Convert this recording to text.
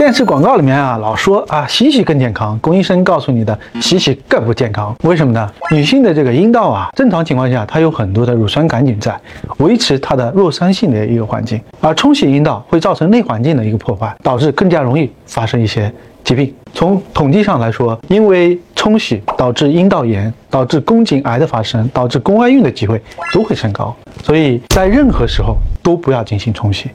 电视广告里面啊老说啊洗洗更健康龚医生告诉你的洗洗更不健康。为什么呢？女性的这个阴道啊正常情况下它有很多的乳酸杆菌在维持它的弱酸性的一个环境而冲洗阴道会造成内环境的一个破坏导致更加容易发生一些疾病。从统计上来说因为冲洗导致阴道炎导致宫颈癌的发生导致宫外孕的机会都会升高所以在任何时候都不要进行冲洗